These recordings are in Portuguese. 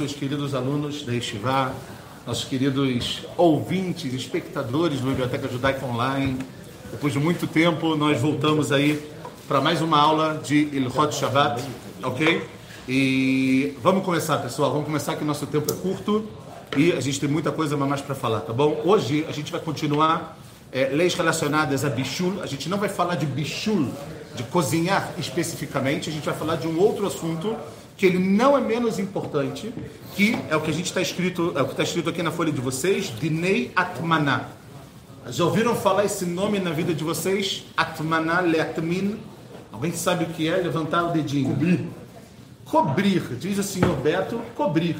nossos queridos alunos da Estivá, nossos queridos ouvintes, espectadores do Biblioteca Judaica Online. Depois de muito tempo, nós voltamos aí para mais uma aula de Ilhot Shabbat, ok? E vamos começar, pessoal. Vamos começar que nosso tempo é curto e a gente tem muita coisa mais para falar, tá bom? Hoje a gente vai continuar é, leis relacionadas a bichul. A gente não vai falar de bichul, de cozinhar especificamente. A gente vai falar de um outro assunto que ele não é menos importante, que é o que a gente está escrito, é o que está escrito aqui na folha de vocês, Dinei Atmaná. Já ouviram falar esse nome na vida de vocês? Atmaná Leatmin. Alguém sabe o que é? Levantar o dedinho. Cobrir. Cobrir, diz o senhor Beto, cobrir.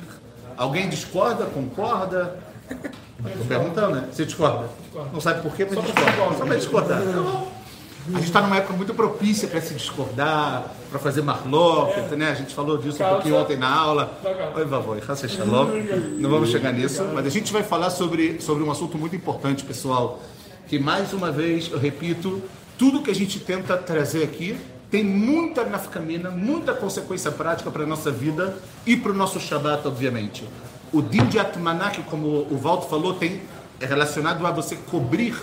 Alguém discorda, concorda? Estou perguntando, né? Você discorda? Não sabe por quê, mas discorda. Só para discordar. A gente está numa época muito propícia para se discordar, para fazer marloca, é. né? A gente falou disso um pouquinho ontem na aula. Oi, vovó, Shalom. Não vamos chegar nisso, mas a gente vai falar sobre, sobre um assunto muito importante, pessoal. Que mais uma vez, eu repito, tudo que a gente tenta trazer aqui tem muita nafkamina, muita consequência prática para a nossa vida e para o nosso Shabbat, obviamente. O din de Atmanak, como o Valdo falou, tem, é relacionado a você cobrir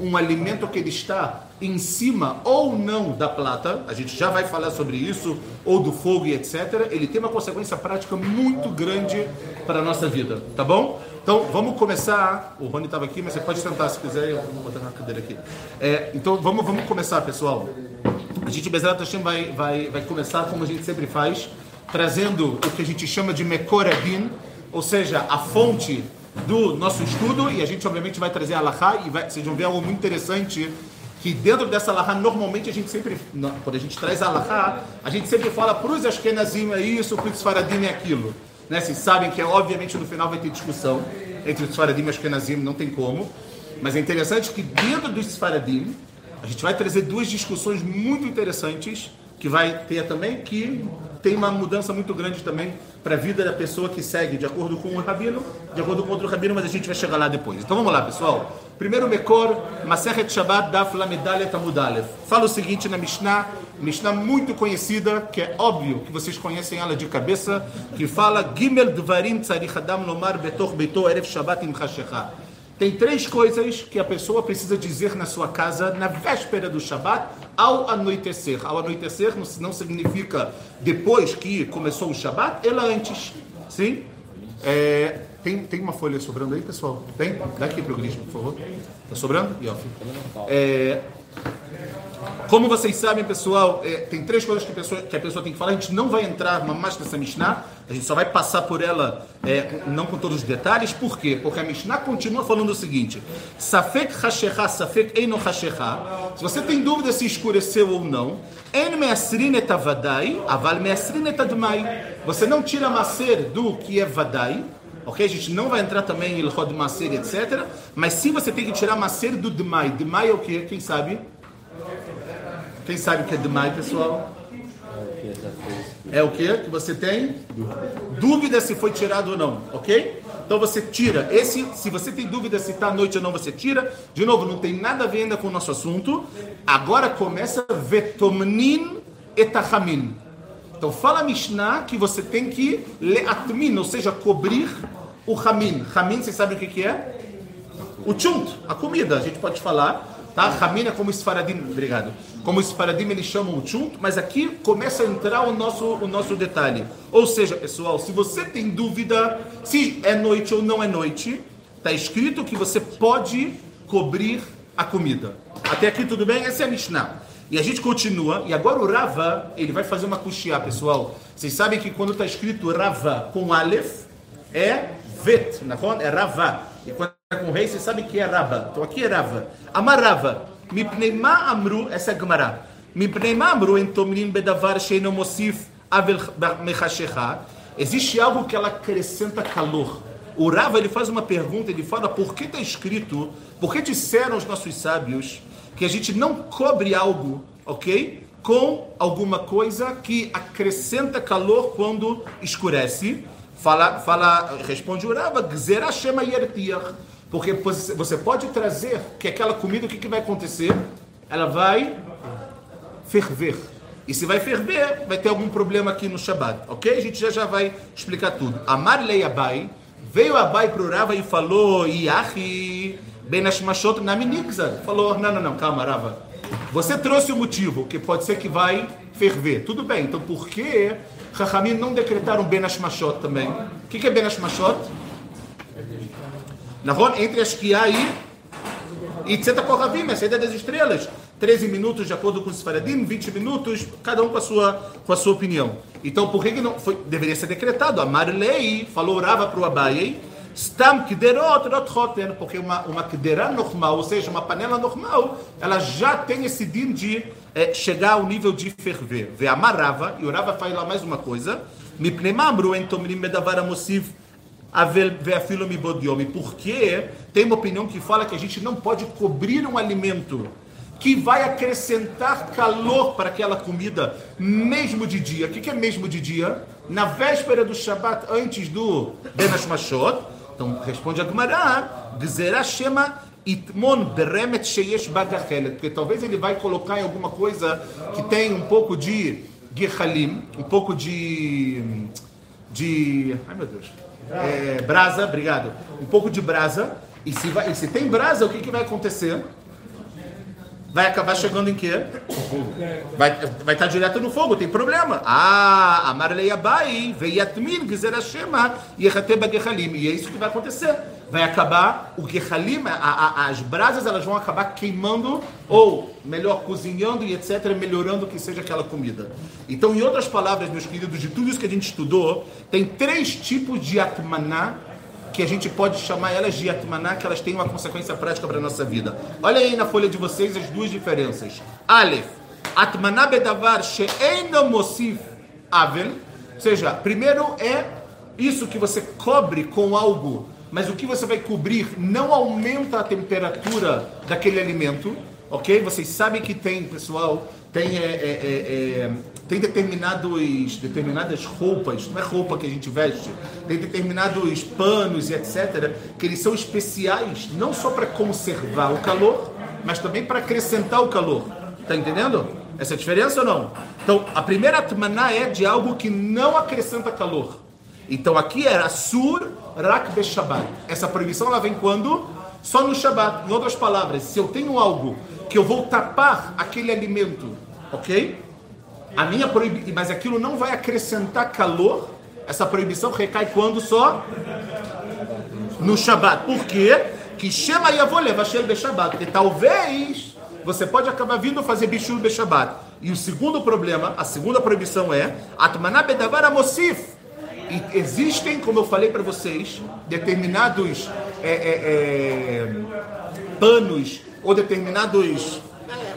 um alimento que ele está em cima ou não da plata, a gente já vai falar sobre isso, ou do fogo e etc., ele tem uma consequência prática muito grande para a nossa vida, tá bom? Então vamos começar. O Rony estava aqui, mas você pode sentar se quiser, eu vou botar na cadeira aqui. É, então vamos, vamos começar, pessoal. A gente, Bezerra Hashem, vai, vai, vai começar como a gente sempre faz, trazendo o que a gente chama de Mekoradin, ou seja, a fonte do nosso estudo e a gente obviamente vai trazer a Allahá e vai, vocês vão ver algo muito interessante que dentro dessa Allahá, normalmente a gente sempre, quando a gente traz a Allahá, a gente sempre fala para os Ashkenazim é isso, para os Faradim é aquilo. Né? Vocês sabem que obviamente no final vai ter discussão entre os Faradim e Ashkenazim, não tem como. Mas é interessante que dentro dos Faradim, a gente vai trazer duas discussões muito interessantes que vai ter também que tem uma mudança muito grande também para a vida da pessoa que segue de acordo com o rabino, de acordo com outro rabino, mas a gente vai chegar lá depois. Então vamos lá, pessoal. Primeiro Mekor, Masechet Shabbat Daf Lamedalet Amudalev. Fala o seguinte na Mishnah, Mishnah muito conhecida, que é óbvio que vocês conhecem ela de cabeça, que fala Gimel Dvarim Tzarich Adam Lomar Betor Beito Erev Shabbat Im tem três coisas que a pessoa precisa dizer na sua casa na véspera do Shabat ao anoitecer. Ao anoitecer não significa depois que começou o Shabat, ela antes. Sim? É, tem, tem uma folha sobrando aí, pessoal? Tem? Dá aqui para o por favor. Está sobrando? É, como vocês sabem, pessoal, é, tem três coisas que a, pessoa, que a pessoa tem que falar. A gente não vai entrar mais nessa Mishnah, a gente só vai passar por ela, é, não com todos os detalhes. Por quê? Porque a Mishnah continua falando o seguinte: Safek hashecha, safek eino hashecha. Se você tem dúvida se escureceu ou não, en measrin et avadai, aval measrin et admai. Você não tira macer do que é vadai, ok? A gente não vai entrar também em ilhod macer, etc. Mas sim você tem que tirar macer do demai. Demai é o que? Quem sabe? Quem sabe o que é demais, pessoal? É o que? Que você tem? Dúvida se foi tirado ou não, ok? Então você tira. Esse, se você tem dúvida se está à noite ou não, você tira. De novo, não tem nada a ver ainda com o nosso assunto. Agora começa vetomnin etachamin. Então fala Mishnah que você tem que leatmin, ou seja, cobrir o ramin. Ramin, vocês sabem o que, que é? O chunt, a comida. A gente pode falar Tá? Ramina como Sfaradim, obrigado. Como Sfaradim eles chamam o chunt, mas aqui começa a entrar o nosso, o nosso detalhe. Ou seja, pessoal, se você tem dúvida se é noite ou não é noite, está escrito que você pode cobrir a comida. Até aqui tudo bem? Essa é a Mishnah. E a gente continua, e agora o Rava, ele vai fazer uma kushia, pessoal. Vocês sabem que quando está escrito Rava com Aleph, é Vet, é Rava. E quando com o rei, você sabe que é Rava. Então aqui é Rava. Amarava. Mipneima amru, essa é a Gemara. Mipneima amru entomrim bedavar sheino mosif avel mechashecha. Existe algo que ela acrescenta calor. O Rava ele faz uma pergunta, ele fala por que está escrito, por que disseram os nossos sábios que a gente não cobre algo, ok? Com alguma coisa que acrescenta calor quando escurece. Fala, fala, responde o Rava, Gzera Shema Yertiach. Porque você pode trazer que aquela comida, o que, que vai acontecer? Ela vai ferver. E se vai ferver, vai ter algum problema aqui no Shabat, ok? A gente já, já vai explicar tudo. Amar lei Abai, veio Abai pro Rava e falou, Iahi, Ben Ashmashot na Minigza. Falou, não, não, não, calma, Rava. Você trouxe o motivo, que pode ser que vai ferver. Tudo bem, então por que Rahamim não decretaram Ben Ashmashot também? O que, que é Ben Ashmashot? Nahon, entre as que há e Tzeta Kohavim, a saída das estrelas. 13 minutos de acordo com os Faradim, 20 minutos, cada um com a sua, com a sua opinião. Então, por que, que não foi? Deveria ser decretado. Amar lei, falou Rava para o Abai, Stam kderot not choten, porque uma, uma kderá normal, ou seja, uma panela normal, ela já tem esse din de é, chegar ao nível de ferver. Ve amarava, e o Rava fala mais uma coisa, mipnei mamru amosiv, porque tem uma opinião que fala que a gente não pode cobrir um alimento que vai acrescentar calor para aquela comida, mesmo de dia. O que é mesmo de dia? Na véspera do Shabat, antes do Benash Mashot. Então, responde a Gemara, Gzerah Shema Itmon Beremet Sheyesh Bagachelet. Porque talvez ele vai colocar em alguma coisa que tem um pouco de Gehalim, um pouco de... de... Ai, meu Deus é, brasa, obrigado, um pouco de brasa, e se, vai, e se tem brasa, o que, que vai acontecer? Vai acabar chegando em quê? Vai, vai estar direto no fogo, tem problema. Ah, Amarlei Abai, Veiatmin, Gizerashema, Yehateba Gehalim. E é isso que vai acontecer vai acabar o gehalim, as brasas elas vão acabar queimando ou melhor cozinhando e etc, melhorando o que seja aquela comida. Então, em outras palavras, meus queridos, de tudo isso que a gente estudou, tem três tipos de atmaná que a gente pode chamar elas de atmaná, que elas têm uma consequência prática para a nossa vida. Olha aí na folha de vocês as duas diferenças. Aleph, atmaná bedavar she'eino mosif avel, ou seja, primeiro é isso que você cobre com algo mas o que você vai cobrir não aumenta a temperatura daquele alimento, ok? Vocês sabem que tem, pessoal, tem, é, é, é, é, tem determinados, determinadas roupas, não é roupa que a gente veste, tem determinados panos e etc., que eles são especiais não só para conservar o calor, mas também para acrescentar o calor. Tá entendendo? Essa é diferença ou não? Então, a primeira atmaná é de algo que não acrescenta calor. Então aqui era sur rak be Shabbat. Essa proibição ela vem quando? Só no Shabbat. Em outras palavras, se eu tenho algo que eu vou tapar aquele alimento, ok? A minha proibição, mas aquilo não vai acrescentar calor. Essa proibição recai quando só? No Shabbat. Por quê? Que chama Yavoleh Vashel be Shabbat. Porque talvez você pode acabar vindo fazer Bishul be Shabbat. E o segundo problema, a segunda proibição é Atmaná bedavar amosif e existem, como eu falei para vocês, determinados é, é, é, panos ou determinados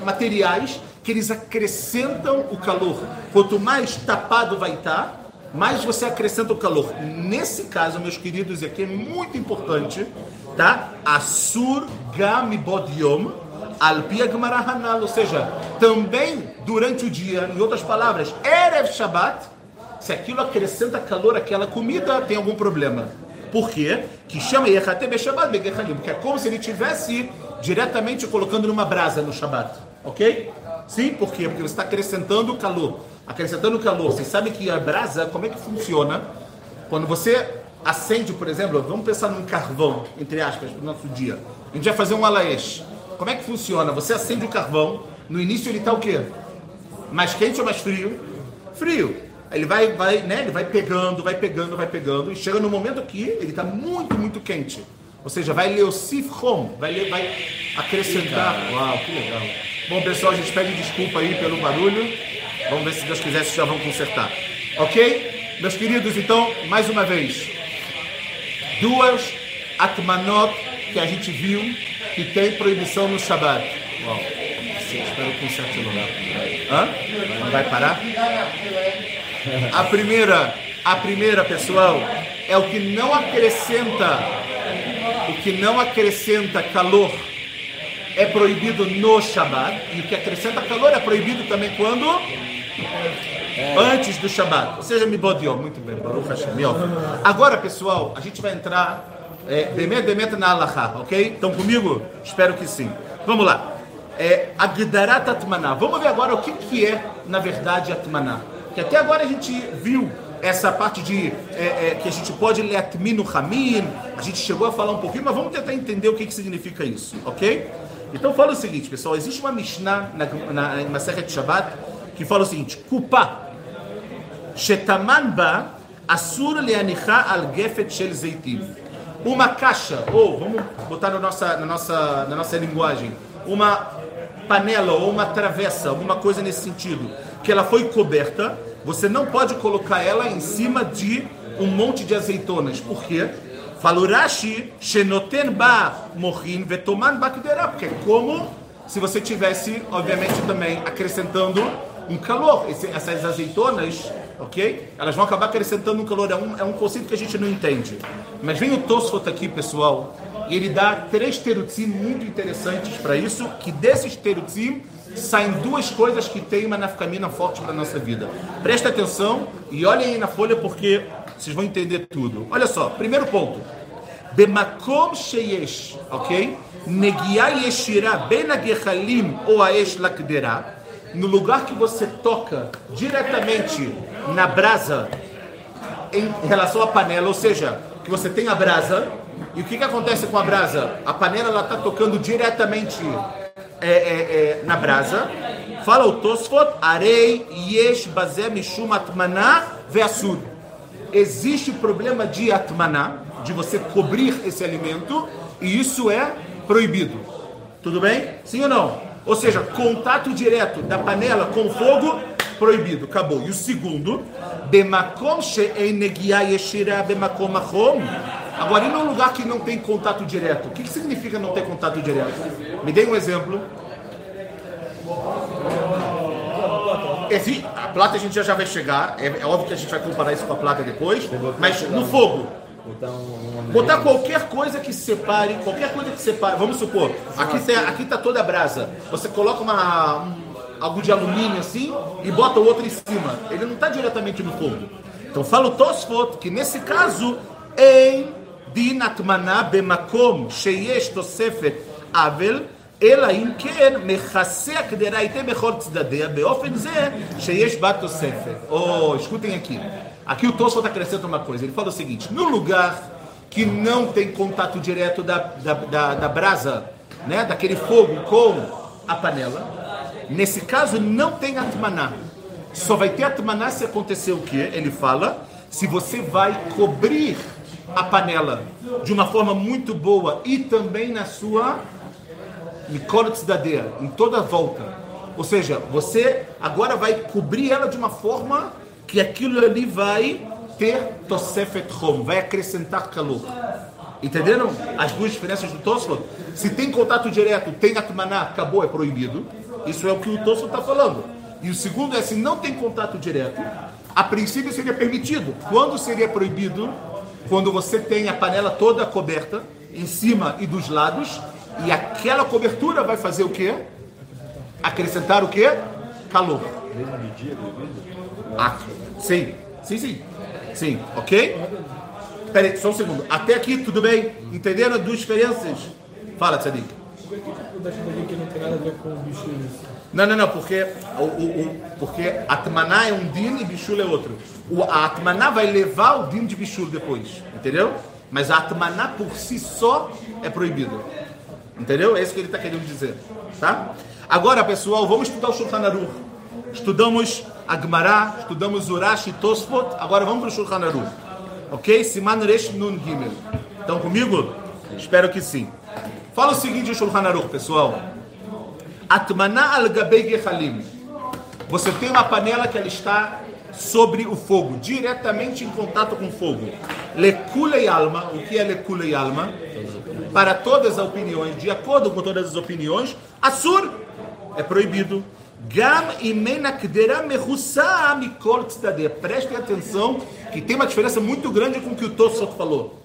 materiais que eles acrescentam o calor. Quanto mais tapado vai estar, mais você acrescenta o calor. Nesse caso, meus queridos, aqui é muito importante, tá? Asur gam bodyom alpia ou seja, também durante o dia, em outras palavras, erev Shabbat, se aquilo acrescenta calor àquela comida, tem algum problema. Por quê? Que chama porque é como se ele tivesse diretamente colocando numa brasa no Shabat. Ok? Sim, por quê? Porque você está acrescentando calor. Acrescentando calor. Vocês sabem que a brasa, como é que funciona? Quando você acende, por exemplo, vamos pensar num carvão, entre aspas, para o nosso dia. A gente vai fazer um alaesh. Como é que funciona? Você acende o carvão, no início ele está o quê? Mais quente ou mais frio? Frio. Ele vai, vai, né? Ele vai pegando, vai pegando, vai pegando, e chega no momento que ele está muito, muito quente. Ou seja, vai leosif hom, vai, vai acrescentar. Uau, que legal. Bom, pessoal, a gente pede desculpa aí pelo barulho. Vamos ver se Deus quiser, se já vão consertar. Ok? Meus queridos, então, mais uma vez, duas atmanot que a gente viu que tem proibição no Shabbat. Uau. Espero que conserte o lugar. Hã? Não vai parar? A primeira, a primeira, pessoal, é o que não acrescenta, o que não acrescenta calor é proibido no Shabat, e o que acrescenta calor é proibido também quando? Antes do Shabat. Ou seja, me bodiou. Muito bem, Baruch Hashem. Agora, pessoal, a gente vai entrar é, demet, demet na Allahá, ok? Estão comigo? Espero que sim. Vamos lá. é Agdarat Atmaná. Vamos ver agora o que, que é, na verdade, Atmaná. Que até agora a gente viu essa parte de é, é, que a gente pode ler Atminu Hamim, a gente chegou a falar um pouquinho, mas vamos tentar entender o que, que significa isso, ok? Então fala o seguinte, pessoal, existe uma Mishnah na, na, na Maseret Shabbat que fala o seguinte, Kupa, Shetaman ba, Asur leanicha al gefet shel zeitiv. Uma caixa, ou vamos botar na nossa, na nossa, na nossa linguagem, uma panela ou uma travessa, alguma coisa nesse sentido, que ela foi coberta, você não pode colocar ela em cima de um monte de azeitonas. Por quê? Rashi, Shenoten ba mohin vetoman bakderá, porque é como se você tivesse, obviamente, também acrescentando um calor. Esse, essas azeitonas, ok? Elas vão acabar acrescentando um calor. É um, é um conceito que a gente não entende. Mas vem o Tosfot aqui, pessoal, e ele dá três terutzim muito interessantes para isso, que desses terutzim saem duas coisas que tem uma nafkamina forte para a nossa vida. Presta atenção e olhem aí na folha porque vocês vão entender tudo. Olha só, primeiro ponto. Bemakom sheyesh, ok? Negia yeshira ben ou aesh lakdera. No lugar que você toca diretamente na brasa em relação à panela, ou seja, que você tem a brasa, e o que, que acontece com a brasa? A panela está tocando diretamente é, é, é, na brasa. Fala o Tosfot, Arei Yesh Bazé Mishum Atmaná Veasud. Existe o problema de Atmaná, de você cobrir esse alimento, e isso é proibido. Tudo bem? Sim ou não? Ou seja, contato direto da panela com fogo, proibido. Acabou. E o segundo, Bemakom She'enegia Yeshira Bemakom Achom. Agora, e num lugar que não tem contato direto? O que, que significa não ter contato direto? Me dê um exemplo. Esse, a plata a gente já, já vai chegar. É, é, óbvio que a gente vai comparar isso com a plata depois. Mas no fogo. Botar qualquer coisa que separe, qualquer coisa que separe. Vamos supor, aqui está aqui tá toda a brasa. Você coloca uma, um, algo de alumínio assim e bota o outro em cima. Ele não está diretamente no fogo. Então fala o Tosfot que nesse caso, em דין הטמנה במקום שיש תוספת עוול, אלא אם כן מכסה הקדרה היטב בכל צדדיה, באופן זה שיש בה תוספת. או, escutem aqui. Aqui o Tosfot acrescenta uma coisa. Ele fala o seguinte: no lugar que não tem contato direto da, da, da, da brasa, né, daquele fogo com a panela, nesse caso não tem atmaná. Só vai ter atmaná se acontecer o que? Ele fala, se você vai cobrir a panela de uma forma muito boa e também na sua Nicolets dadeira, em toda a volta. Ou seja, você agora vai cobrir ela de uma forma que aquilo ali vai ter Tosefet Hom, vai acrescentar calor. Entenderam as duas diferenças do Tosfot? Se tem contato direto, tem atmaná, acabou, é proibido. Isso é o que o Tosfot está falando. E o segundo é, se não tem contato direto, a princípio seria permitido. Quando seria proibido? Quando você tem a panela toda coberta, em cima e dos lados, e aquela cobertura vai fazer o quê? Acrescentar o quê? Calor. Ah, sim, sim, sim. Sim, ok? Peraí, só um segundo. Até aqui, tudo bem? Entenderam as duas diferenças? Fala, Tzadik. Por que que não tem nada a ver com o bicho não, não, não, porque, o, o, o, porque Atmaná é um din e Bishul é outro. O, a Atmaná vai levar o din de Bishul depois, entendeu? Mas a Atmaná por si só é proibido. Entendeu? É isso que ele está querendo dizer. Tá? Agora, pessoal, vamos estudar o Shulchan Aruch. Estudamos a Gemara, estudamos Urash e Tosfot. Agora vamos para o Shulchan Aruch. Ok? Siman Resh Nun Gimel. Estão comigo? Espero que sim. Fala o seguinte, Shulchan Aruch, pessoal. Atmaná al gabei gehalim. Você tem uma panela que ela está sobre o fogo, diretamente em contato com o fogo. Lekule alma, o que é lekule alma? Para todas as opiniões, de acordo com todas as opiniões, assur é proibido. Gam. Prestem atenção que tem uma diferença muito grande com o que o Tosfot falou.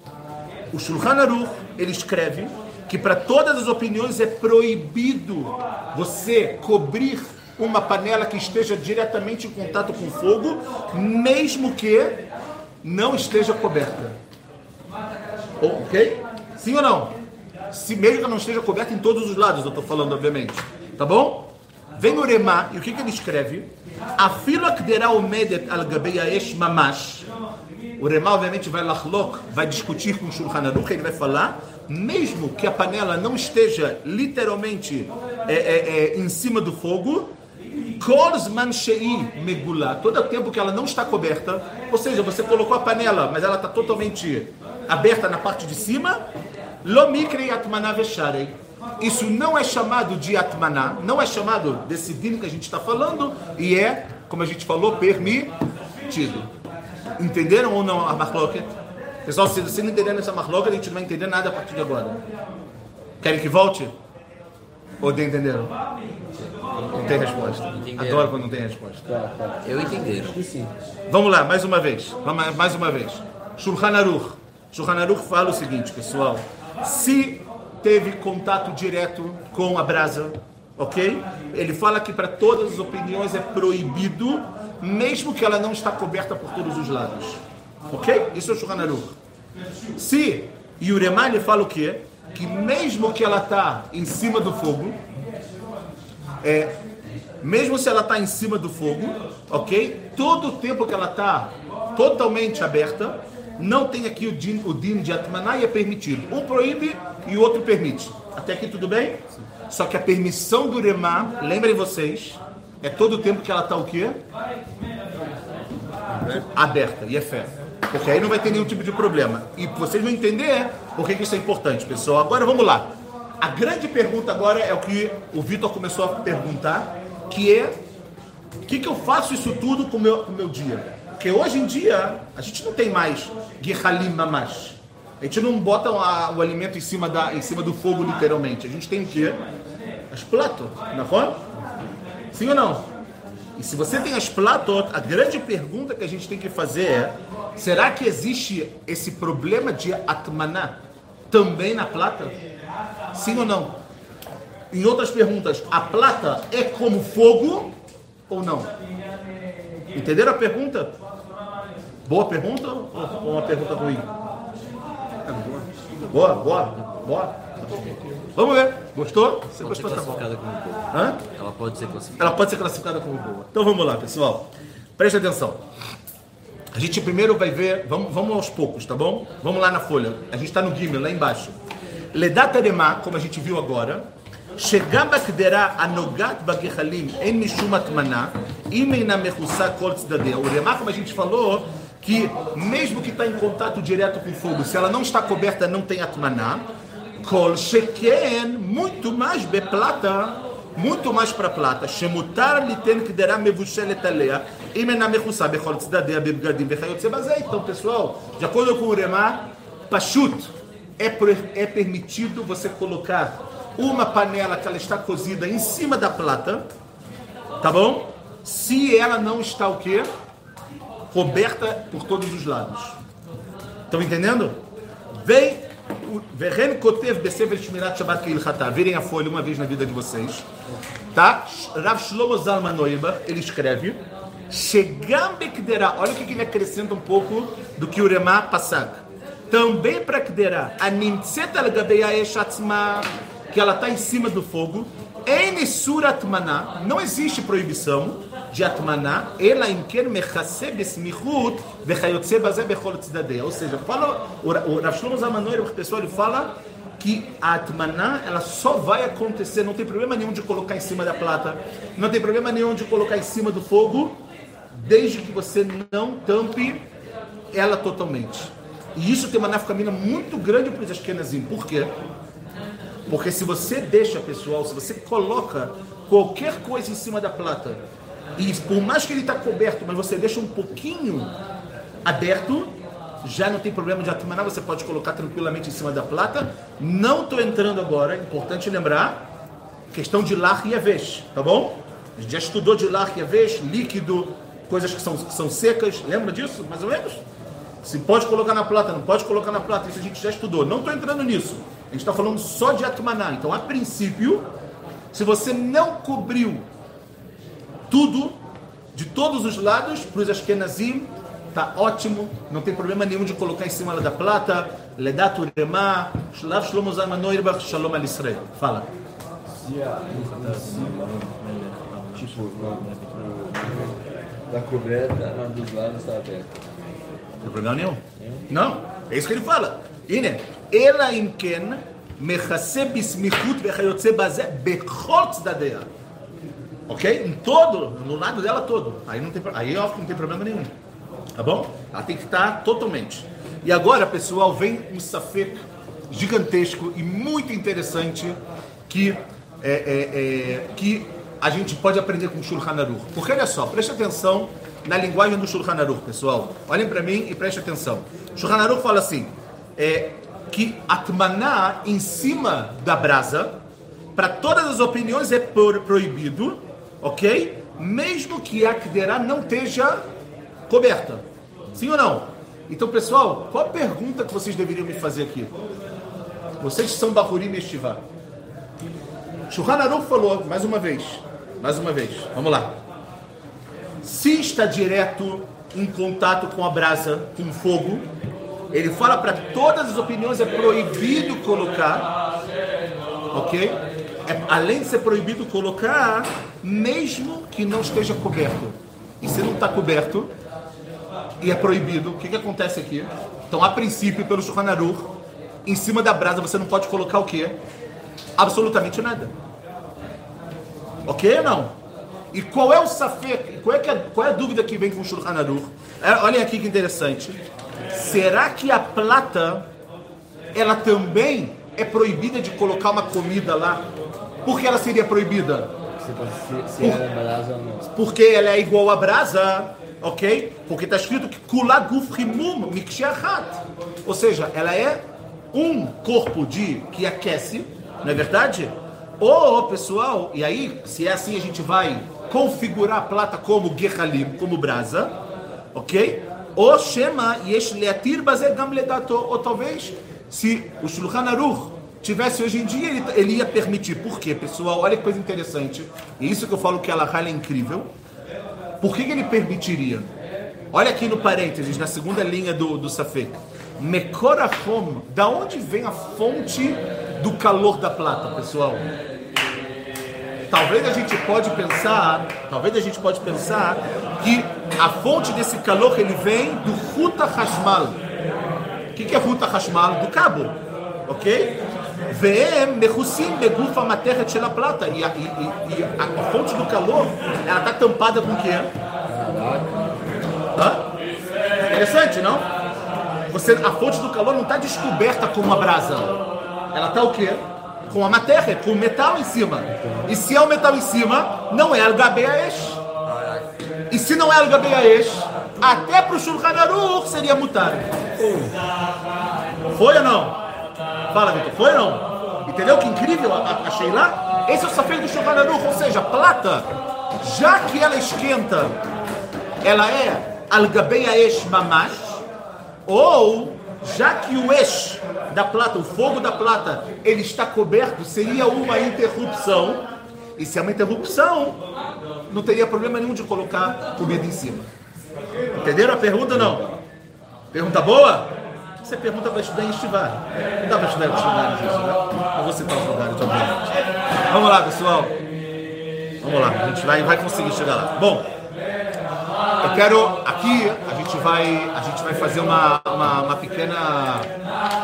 O Shulchan Aruch, ele escreve que para todas as opiniões é proibido você cobrir uma panela que esteja diretamente em contato com fogo, mesmo que não esteja coberta. Ok? Sim ou não? Se mesmo que não esteja coberta em todos os lados, eu estou falando, obviamente. Tá bom? Vem o Remá, e o que, que ele escreve? Afilo akdera omedet al gabei mamash. O Remá, obviamente, vai lachlok, vai discutir com o Shulchan Aruch, ele vai falar, mesmo que a panela não esteja literalmente é, é, é, em cima do fogo, Megula, todo o tempo que ela não está coberta, ou seja, você colocou a panela, mas ela está totalmente aberta na parte de cima. Isso não é chamado de Atmaná, não é chamado desse dino que a gente está falando, e é, como a gente falou, permitido. Entenderam ou não a marloca? Pessoal, se você não entender essa marloca, a gente não vai entender nada a partir de agora. Querem que volte? Ou não entenderam? Não tem resposta. Entenderam. Adoro quando não tem resposta. Eu entenderam. Vamos lá, mais uma vez. Vamos, mais uma vez. Shulchan Aruch. Shulchan Aruch fala o seguinte, pessoal. Se teve contato direto com a brasa, ok? Ele fala que para todas as opiniões é proibido, mesmo que ela não está coberta por todos os lados. Ok? Isso é o Shulchan Aruch. Se Remá, ele fala o quê? Que mesmo que ela está em cima do fogo, é, mesmo se ela está em cima do fogo, ok? Todo o tempo que ela está totalmente aberta, não tem aqui o din, o din de Atmaná e é permitido. Um proíbe e o outro permite. Até aqui tudo bem? Só que a permissão do Remá, lembrem vocês, é todo o tempo que ela está o quê? Aberta, e é fé. Porque aí não vai ter nenhum tipo de problema. E vocês vão entender por que isso é importante, pessoal. Agora vamos lá. A grande pergunta agora é o que o Vitor começou a perguntar, que é o que, que eu faço isso tudo com meu, com o meu dia? Porque hoje em dia a gente não tem mais guerralim mamash. A gente não bota o alimento em cima, da, em cima do fogo, literalmente. A gente tem o quê? As platos, não é? Sim ou não? E se você tem as platot, a grande pergunta que a gente tem que fazer é: será que existe esse problema de atmaná também na plata? Sim ou não? Em outras perguntas, a plata é como fogo ou não? Entenderam a pergunta? Boa pergunta ou uma pergunta ruim? Boa, boa, boa. Vamos ver. Gostou? Você Pode ser gostou? Tá bom. classificada como boa. Hã? Ela pode ser classificada. Ela pode ser classificada como boa. Então vamos lá, pessoal. Preste atenção. A gente primeiro vai ver, vamos, vamos aos poucos, tá bom? Vamos lá na folha. A gente está no Gimel, lá embaixo. Ledat Aremá, como a gente viu agora, שגם בקדרה הנוגעת בגחלים אין משום הטמנה, אם אינה מכוסה כל צדדיה. O Remá, como a gente falou, que mesmo que está em contato direto com o fogo, se ela não está coberta, não tem atmaná. Kol Sheken, muito mais Beplata, muito mais para Plata, Shemutar Liten Kdera Mevushelet Alea, Imena Mechussá, Bechol Tzidadea, Bebgadim, Bechayotze Bazé. Então, pessoal, de acordo com o Uremá, Pachut, é, é permitido você colocar uma panela que ela está cozida em cima da plata, tá bom? Se ela não está o quê? Coberta por todos os lados. Estão entendendo? Vem Veren Kotev Besefer Shmirat Shabbat Keilchata. Virem a folha uma vez na vida de vocês. Tá? Rav Shlomo Zalman ele escreve. Shegam Bekdera. Olha o que ele acrescenta um pouco do que o Remá Passak. Também para Kdera. A Nimtzet al Gabei Aesh Atzma. Que ela está em cima do fogo. Em Isura Atmaná. Não existe proibição de Atmaná. Ela imken mechase besmichut vechayotze bazé bechol tzadei. Ou seja, fala, o Ra- o Rav Shlomo Zalman Neuber, pessoal, ele fala que a Atmaná, ela só vai acontecer, não tem problema nenhum de colocar em cima da plata, não tem problema nenhum de colocar em cima do fogo, desde que você não tampe ela totalmente. E isso tem uma nafkamina muito grande para os Ashkenazim. Por quê? Porque se você deixa, pessoal, se você coloca qualquer coisa em cima da plata, e por mais que ele está coberto, mas você deixa um pouquinho aberto, já não tem problema de atmaná, você pode colocar tranquilamente em cima da plata. Não estou entrando agora, é importante lembrar, questão de lar e avesh, tá bom? A gente já estudou de lar e avesh, líquido, coisas que são, que são secas, lembra disso, mais ou menos? Se pode colocar na plata, não pode colocar na plata, isso a gente já estudou. Não estou entrando nisso. A gente está falando só de atmaná. Então, a princípio, se você não cobriu tudo, de todos os lados, para os Ashkenazim, está ótimo, não tem problema nenhum de colocar em cima da plata, Ledat Urema, Shlav Shlomo Zalman Noirbach, Shalom al Israel. Fala. Tipo, né, tipo, da coberta, dos lados está aberto. Não tem problema nenhum? Não, é isso que ele fala. Ine, ela imken, mechase bismichut vechayotze bazé, bechot da dea. Ok? Em todo, no lado dela todo. Aí não tem, aí ó, não tem problema nenhum. Tá bom? Ela tem que estar totalmente. E agora, pessoal, vem um safek gigantesco e muito interessante que, é, é, é, que a gente pode aprender com o Shulchan Aruch. Porque olha só, preste atenção na linguagem do Shulchan Aruch, pessoal. Olhem para mim e preste atenção. Shulchan Aruch fala assim, é, que atmaná em cima da brasa, para todas as opiniões é proibido, ok? Mesmo que a kderá não esteja coberta. Sim ou não? Então, pessoal, qual a pergunta que vocês deveriam me fazer aqui? Vocês são Bahurim Estivá. Shulchan falou, mais uma vez, mais uma vez, vamos lá. Se está direto em contato com a brasa, com o fogo, ele fala para todas as opiniões, é proibido colocar, ok? Além de ser proibido colocar, mesmo que não esteja coberto. E se não está coberto, e é proibido, o que, que acontece aqui? Então, a princípio, pelo Shulchan em cima da brasa você não pode colocar o quê? Absolutamente nada. Ok ou não? E qual é o safek? Qual é, que é- qual é a dúvida que vem com o Shulchan? É, olhem aqui que interessante. Será que a plata, ela também é proibida de colocar uma comida lá? Por que ela seria proibida? Se, se, se ou não. Porque ela é igual à brasa, ok? Porque está escrito que kulaguf rimum miksheachat. Ou seja, ela é um corpo de que aquece, não é verdade? Ou, pessoal, e aí, se é assim, a gente vai configurar a plata como gehalim, como brasa, ok? Ou shema yesh leatir bazer gam ledato. Ou talvez, se o Shulchan Aruch tivesse hoje em dia, ele, ele ia permitir. Por quê, pessoal? Olha que coisa interessante. E isso que eu falo que a Lahá é incrível. Por que, que ele permitiria? Olha aqui no parênteses, na segunda linha do, do Safek. Mekorachom, da onde vem a fonte do calor da plata, pessoal? Talvez a gente pode pensar, talvez a gente pode pensar que a fonte desse calor ele vem do Ruta Hashmal. O que, que é Ruta Hashmal? Do cabo, ok? והם מכוסים בגוף המתכת של הפלטה. E a, e, e, e a, a fonte do calor, ela está tampada com o quê? Hã? Interessante, não? Você, a fonte do calor não está descoberta com uma brasa. Ela está o quê? Com a matéria, com o metal em cima. E se é o metal em cima, não é Al-Gabeaesh. E se não é Al-Gabeaesh, até para o Shulchan Aruch seria mutar. Foi ou não? Fala, Vitor, foi ou não? Entendeu que incrível a, a, Sheila? Esse é o safê do Shulchan ou seja, plata, já que ela esquenta, ela é Al-Gabeaesh Mamash, ou já que o eixo da plata, o fogo da plata, ele está coberto, seria uma interrupção. E se é uma interrupção, não teria problema nenhum de colocar comida em cima. Entenderam a pergunta não? Pergunta boa? Você pergunta para estudar em estivar. Não dá para estudar em estivar isso, né? Vou citar os lugares, obviamente. Vamos lá, pessoal. Vamos lá, a gente vai, vai conseguir chegar lá. Bom, eu quero aqui a gente vai a gente vai fazer uma, uma, uma pequena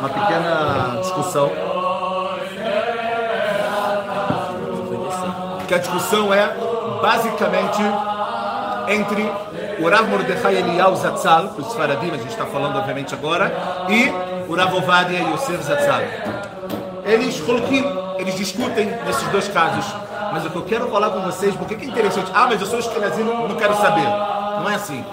uma pequena discussão. Que a discussão é basicamente entre o Rav Mordechai Eliyahu Zatzal, para os Faradim, a gente está falando obviamente agora, e o Rav Ovadia Yosef Zatzal. Eles coloquim, eles discutem nesses dois casos, mas o que eu quero falar com vocês, porque que é interessante, ah, mas eu sou esquenazi, não, quero saber. Não é assim.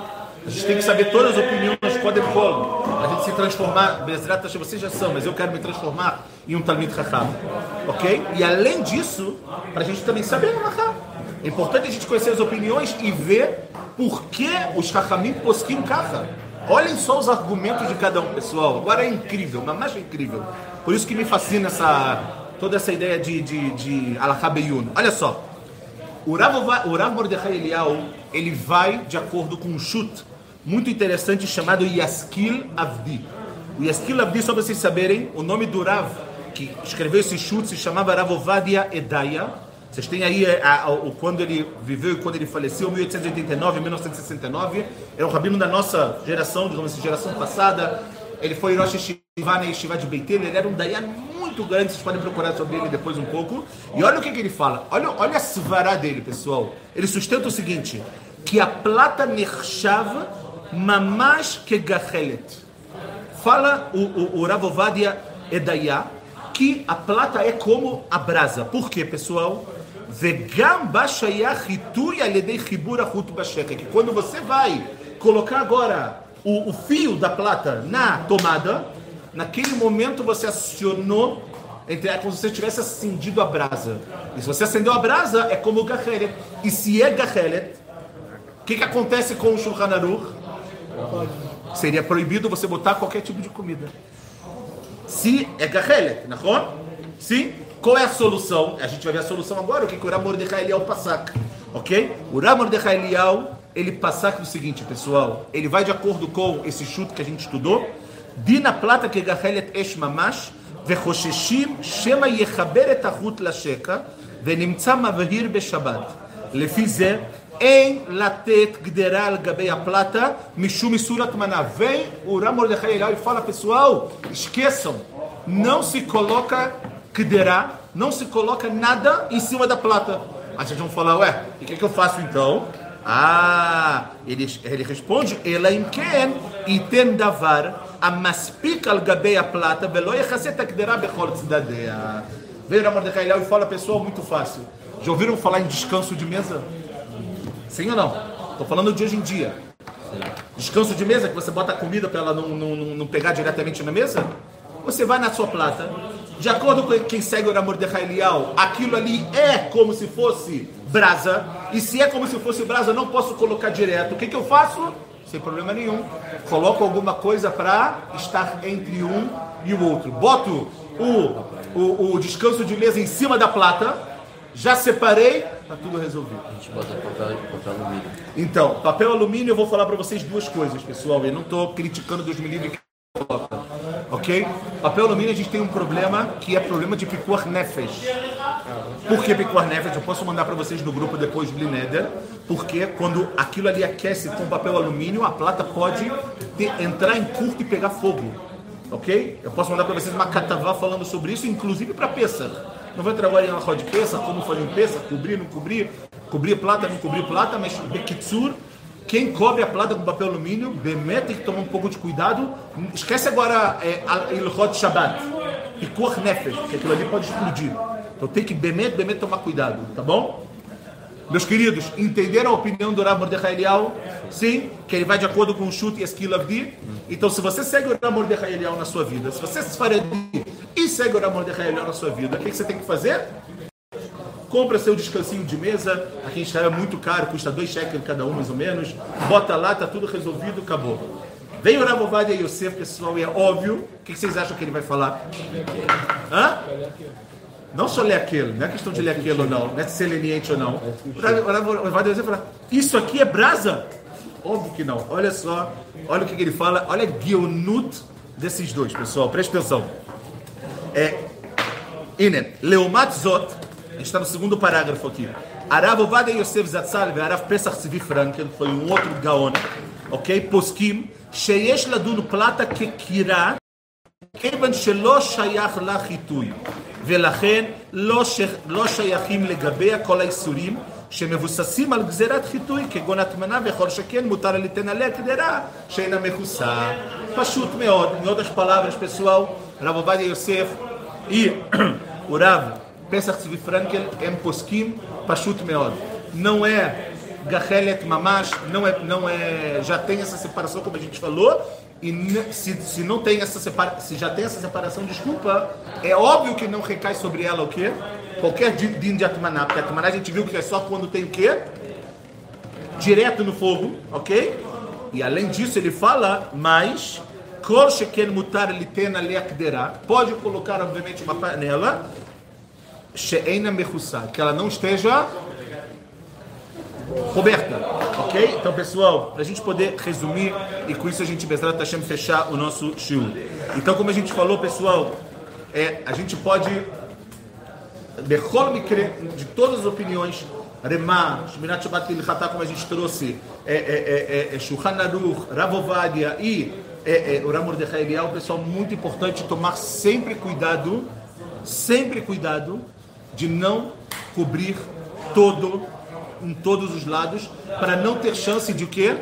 A gente tem que saber todas as opiniões, Kodem Kol. A gente se transformar, Bezrat vocês já são, mas eu quero me transformar em um Talmid Chacham. Ok? E além disso, para a gente também saber o Mahá. É importante a gente conhecer as opiniões e ver por que os Chachamim posquim Kacha. Olhem só os argumentos de cada um, pessoal. Agora é incrível, mas mais incrível. Por isso que me fascina essa, toda essa ideia de, de, de. Olha só. O Rav, o Rav Mordechai Eliyahu, ele vai de acordo com um chute muito interessante chamado Yaskil Avdi. O Yaskil Avdi, só para vocês saberem, o nome do Rav que escreveu esse chute se chamava Ravovadia Edaya. Vocês têm aí é, a, a, o, quando ele viveu e quando ele faleceu, 1889, 1969. Era um rabino da nossa geração, digamos assim, geração passada. Ele foi Rosh Yeshiva na Yeshiva de Beitel. Ele era um dayan muito grande, vocês podem procurar sobre ele depois um pouco. E olha o que, que ele fala. Olha, olha a svará dele, pessoal. Ele sustenta o seguinte, que a plata nechshava mamash gachelet. Fala o, o, o Ravovadia Edaya que a plata é como a brasa. Por quê, pessoal? Que quando você vai colocar agora o, o fio da plata na tomada, naquele momento você acionou, é como se você tivesse acendido a brasa. E se você acendeu a brasa, é como o gachelet. E se é gachelet, o que, que acontece com o Shulchan Aruch? Seria proibido você botar qualquer tipo de comida. Se é gachelet, não? Sim? Qual é a solução? A gente vai ver a solução agora, o que, que o Ramor de Elial passac. Ok? O Ramor de Elial, ele passac o seguinte, pessoal. Ele vai de acordo com esse chute que a gente estudou. Dina plata que gachelet esh mamash, וחוששים שמא יחבר את החוט לשקע ונמצא מבהיר בשבת. לפי זה אין לתת גדרה על גבי הפלטה משום איסור הטמנה. Vem o Ram Mordecai Eliel e fala, pessoal, esqueçam, não se coloca Kderá, não se coloca nada em cima da plata. Aí vocês vão falar, ué, e o que, que, eu faço então? Ah, ele, ele responde, ela E iten davar a al gabei a plata velo que derá bechol tzidadeia. Veio na Mordecai e fala, pessoal, muito fácil. Já ouviram falar em descanso de mesa? Sim ou não? Estou falando de hoje em dia. Descanso de mesa, que você bota a comida para ela não, não, não pegar diretamente na mesa? Você vai na sua plata, de acordo com quem segue o Ramor de Eliel, aquilo ali é como se fosse brasa, e se é como se fosse brasa, eu não posso colocar direto. O que, que eu faço? Sem problema nenhum. Coloco alguma coisa para estar entre um e o outro. Boto o, o, o descanso de mesa em cima da plata, já separei, tá tudo resolvido. A gente bota papel, papel alumínio. Então, papel alumínio, eu vou falar para vocês duas coisas, pessoal. Eu não estou criticando Deus me livre que coloca. Ok? Papel alumínio a gente tem um problema que é problema de picuar nefesh. Por que picuar nefesh? Eu posso mandar para vocês no grupo depois do Blineder. Porque quando aquilo ali aquece com papel alumínio, a plata pode ter, entrar em curto e pegar fogo. Ok? Eu posso mandar para vocês uma catavá falando sobre isso, inclusive para Pesach. Não vou entrar agora em uma de Pesach, como fazer em Pesach, cobrir, não cobrir, cobrir plata, não cobrir plata, mas Bekitsur, quem cobre a plata com papel alumínio, Bemet tem que tomar um pouco de cuidado. Esquece agora é, Ilhot Shabbat, Pikuach Nefesh, que aquilo ali pode explodir. Então tem que Bemet, Bemet tomar cuidado, tá bom? Meus queridos, entenderam a opinião do Rav Mordechai Elial? Sim, que ele vai de acordo com o chute e a skill of D. Então, se você segue o Rav Mordechai Elial na sua vida, se você se faredi e segue o Rav Mordechai Elial na sua vida, o que você tem que fazer? Compra seu descansinho de mesa, aqui em Israel é muito caro, custa dois shekels cada um mais ou menos. Bota lá, tá tudo resolvido, acabou. Vem o Rav Ovadia Yosef, pessoal, e é óbvio. O que vocês acham que ele vai falar? Hã? Não só ler aquilo, não é questão de ler aquilo ou não, não é ser leniente ou não. O Rav Yosef fala, isso aqui é brasa? Óbvio que não. Olha só, olha o que ele fala, olha a guionut desses dois, pessoal, preste atenção. É, Inen, Leomat Zot, gente está no segundo parágrafo aqui. Arav Ovadia Yosef Zatzal e Arav Pesach Tzvi Frankel, foi um outro gaon, ok? Poskim, שיש לדון פלטה כקירה, כיוון שלא שייך לה חיטוי, ולכן לא, ש... לא שייכים לגביה כל האיסורים שמבוססים על גזירת חיטוי, כגון הטמנה, וכל שכן מותר ליתן עליה קדרה שאינה מכוסה. פשוט מאוד, מאוד as palavras, pessoal. Rav Ovadia Yosef e o Em poskim, pashut meod. Não é Gachelet Mamash, não é, não é, já tem essa separação como a gente falou, e se, se não tem essa separação, se já tem essa separação, desculpa, é óbvio que não recai sobre ela o quê? Qualquer din de Atmaná, porque Atmaná a gente viu que é só quando tem o quê? Direto no fogo, ok? E além disso ele fala, mas Mutar pode colocar obviamente uma panela, Sheena Mechussá, que ela não esteja coberta, ok? Então, pessoal, para a gente poder resumir e com isso a gente, Bezrat Hashem, fechar o nosso shiur. Então, como a gente falou, pessoal, é, a gente pode, de todas as opiniões, Remá, Shmirat Shabbat Ilchatá, como a gente trouxe, é, é, é, é, Shulchan Aruch, Ravovadia e é, é, o Ramor de Eliel, pessoal, muito importante tomar sempre cuidado, sempre cuidado de não cobrir todo, em todos os lados, para não ter chance de o quê?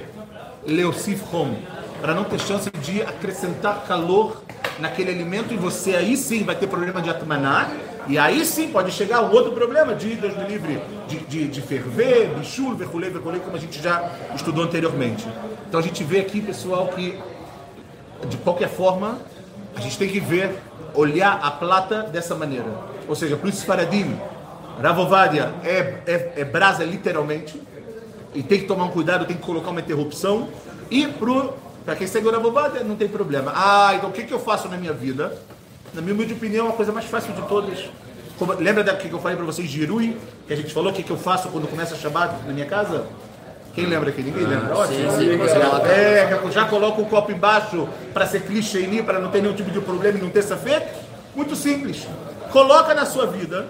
Leosif Hom, para não ter chance de acrescentar calor naquele alimento e você aí sim vai ter problema de atmaná, e aí sim pode chegar um outro problema de, Deus me livre, de, de, de ferver, bichul, verculei, verculei, como a gente já estudou anteriormente. Então a gente vê aqui, pessoal, que de qualquer forma, a gente tem que ver, olhar a plata dessa maneira. Ou seja, para os Faradim, Ravovadia é, é, é brasa literalmente, e tem que tomar um cuidado, tem que colocar uma interrupção. E para quem segue o Ravovadia, não tem problema. Ah, então o que, que eu faço na minha vida? Na minha humilde opinião, a coisa mais fácil de todas. Como, lembra da que eu falei para vocês de Irui? Que a gente falou o que, que eu faço quando começa a Shabbat na minha casa? Quem lembra aqui? Ninguém lembra? Ah, sim, sim, é, já coloca o copo embaixo para ser clichê para não ter nenhum tipo de problema e não ter safé. Muito simples. Coloca na sua vida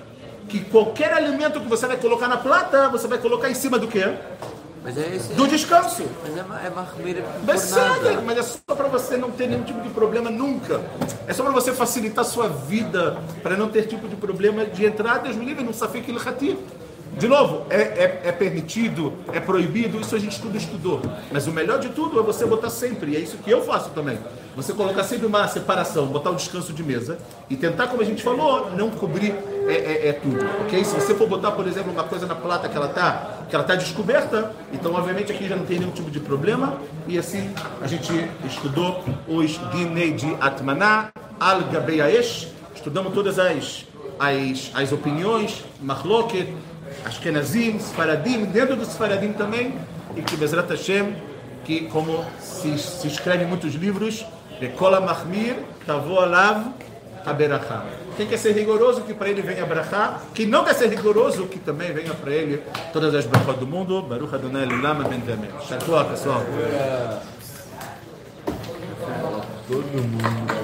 que qualquer alimento que você vai colocar na plata, você vai colocar em cima do quê? É Do descanso. mas é é mas é só para você não ter nenhum tipo de problema nunca. É só para você facilitar a sua vida, para não ter tipo de problema de entrar, Deus me livre, não sabe aquilo De novo, é, é, é permitido, é proibido, isso a gente tudo estudou. Mas o melhor de tudo é você botar sempre, e é isso que eu faço também. Você colocar sempre uma separação, botar o descanso de mesa e tentar, como a gente falou, não cobrir é, é, é tudo, ok? Se você for botar, por exemplo, uma coisa na plata que ela tá, que ela tá descoberta, então obviamente aqui já não tem nenhum tipo de problema. E assim a gente estudou os Dinei de Atmaná, Al Gabeaesh, estudamos todas as, as, as opiniões, Mahloket, Ashkenazim, Sfaradim, dentro do Sfaradim também, e que Bezrat Hashem, que como se, se escreve em muitos livros, Rekola Mahmir, Tavo Alav, Haberachá. Quem quer ser rigoroso, que para ele venha Brachá. Quem não quer ser rigoroso, que também venha para ele todas as brachot do mundo. Baruch Adonai Lama Ben Temer. Shatua, pessoal. Todo mundo.